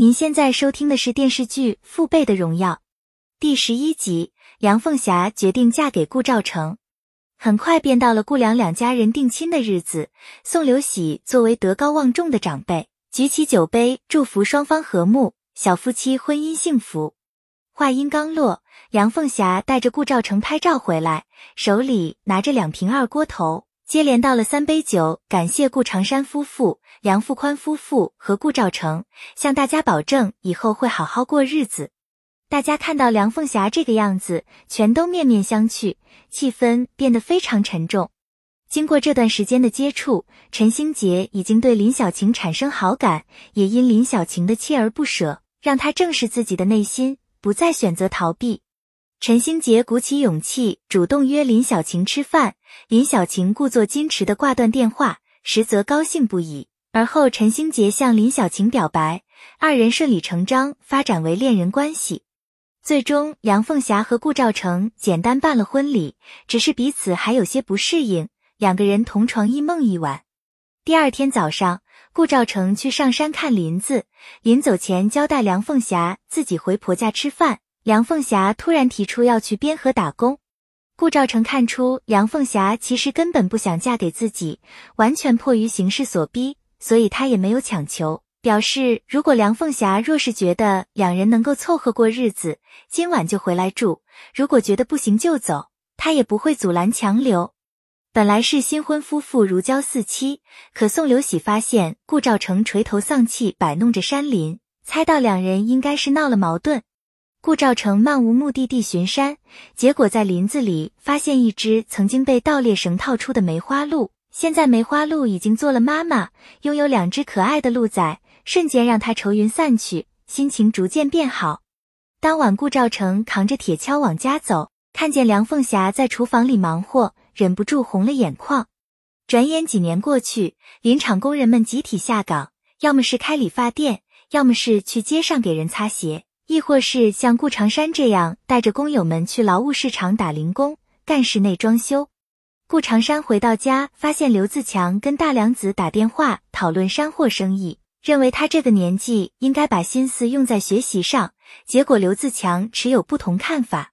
您现在收听的是电视剧《父辈的荣耀》第十一集。梁凤霞决定嫁给顾兆成，很快便到了顾梁两家人定亲的日子。宋刘喜作为德高望重的长辈，举起酒杯祝福双方和睦，小夫妻婚姻幸福。话音刚落，梁凤霞带着顾兆成拍照回来，手里拿着两瓶二锅头。接连倒了三杯酒，感谢顾长山夫妇、梁富宽夫妇和顾兆成，向大家保证以后会好好过日子。大家看到梁凤霞这个样子，全都面面相觑，气氛变得非常沉重。经过这段时间的接触，陈星杰已经对林小晴产生好感，也因林小晴的锲而不舍，让他正视自己的内心，不再选择逃避。陈星杰鼓起勇气，主动约林小晴吃饭。林小晴故作矜持的挂断电话，实则高兴不已。而后，陈星杰向林小晴表白，二人顺理成章发展为恋人关系。最终，梁凤霞和顾兆成简单办了婚礼，只是彼此还有些不适应，两个人同床异梦一晚。第二天早上，顾兆成去上山看林子，临走前交代梁凤霞自己回婆家吃饭。梁凤霞突然提出要去边河打工，顾兆成看出梁凤霞其实根本不想嫁给自己，完全迫于形势所逼，所以他也没有强求，表示如果梁凤霞若是觉得两人能够凑合过日子，今晚就回来住；如果觉得不行就走，他也不会阻拦强留。本来是新婚夫妇如胶似漆，可宋刘喜发现顾兆成垂头丧气摆弄着山林，猜到两人应该是闹了矛盾。顾兆成漫无目的地巡山，结果在林子里发现一只曾经被盗猎绳套出的梅花鹿。现在梅花鹿已经做了妈妈，拥有两只可爱的鹿崽，瞬间让他愁云散去，心情逐渐变好。当晚，顾兆成扛着铁锹往家走，看见梁凤霞在厨房里忙活，忍不住红了眼眶。转眼几年过去，林场工人们集体下岗，要么是开理发店，要么是去街上给人擦鞋。亦或是像顾长山这样带着工友们去劳务市场打零工、干室内装修。顾长山回到家，发现刘自强跟大梁子打电话讨论山货生意，认为他这个年纪应该把心思用在学习上。结果刘自强持有不同看法。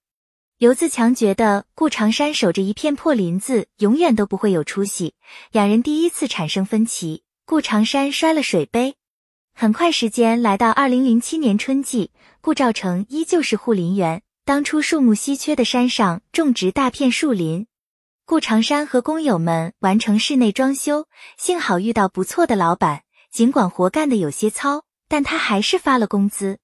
刘自强觉得顾长山守着一片破林子，永远都不会有出息。两人第一次产生分歧，顾长山摔了水杯。很快，时间来到二零零七年春季。顾兆成依旧是护林员。当初树木稀缺的山上种植大片树林，顾长山和工友们完成室内装修。幸好遇到不错的老板，尽管活干的有些糙，但他还是发了工资。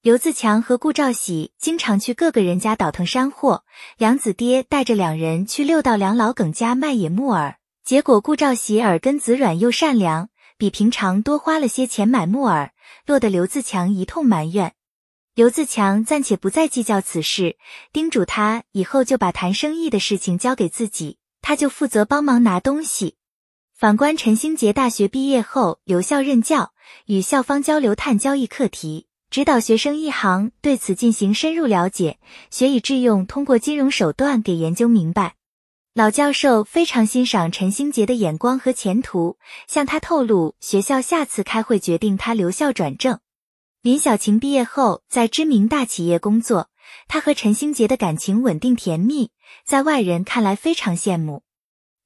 刘自强和顾兆喜经常去各个人家倒腾山货。梁子爹带着两人去六道梁老耿家卖野木耳，结果顾兆喜耳根子软又善良，比平常多花了些钱买木耳，落得刘自强一通埋怨。刘自强暂且不再计较此事，叮嘱他以后就把谈生意的事情交给自己，他就负责帮忙拿东西。反观陈兴杰，大学毕业后留校任教，与校方交流碳交易课题，指导学生一行对此进行深入了解，学以致用，通过金融手段给研究明白。老教授非常欣赏陈星杰的眼光和前途，向他透露，学校下次开会决定他留校转正。林小晴毕业后在知名大企业工作，她和陈星杰的感情稳定甜蜜，在外人看来非常羡慕。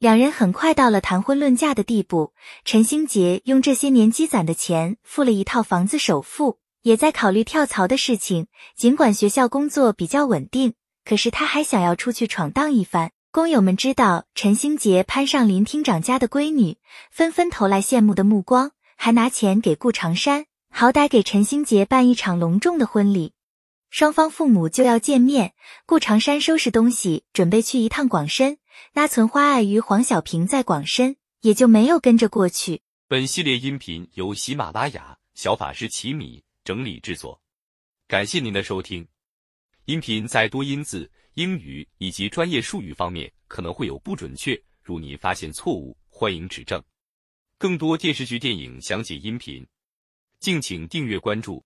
两人很快到了谈婚论嫁的地步，陈星杰用这些年积攒的钱付了一套房子首付，也在考虑跳槽的事情。尽管学校工作比较稳定，可是他还想要出去闯荡一番。工友们知道陈星杰攀上林厅长家的闺女，纷纷投来羡慕的目光，还拿钱给顾长山。好歹给陈星杰办一场隆重的婚礼，双方父母就要见面。顾长山收拾东西，准备去一趟广深。那存花碍于黄小平在广深，也就没有跟着过去。本系列音频由喜马拉雅小法师奇米整理制作，感谢您的收听。音频在多音字、英语以及专业术语方面可能会有不准确，如您发现错误，欢迎指正。更多电视剧、电影详解音频。敬请订阅关注。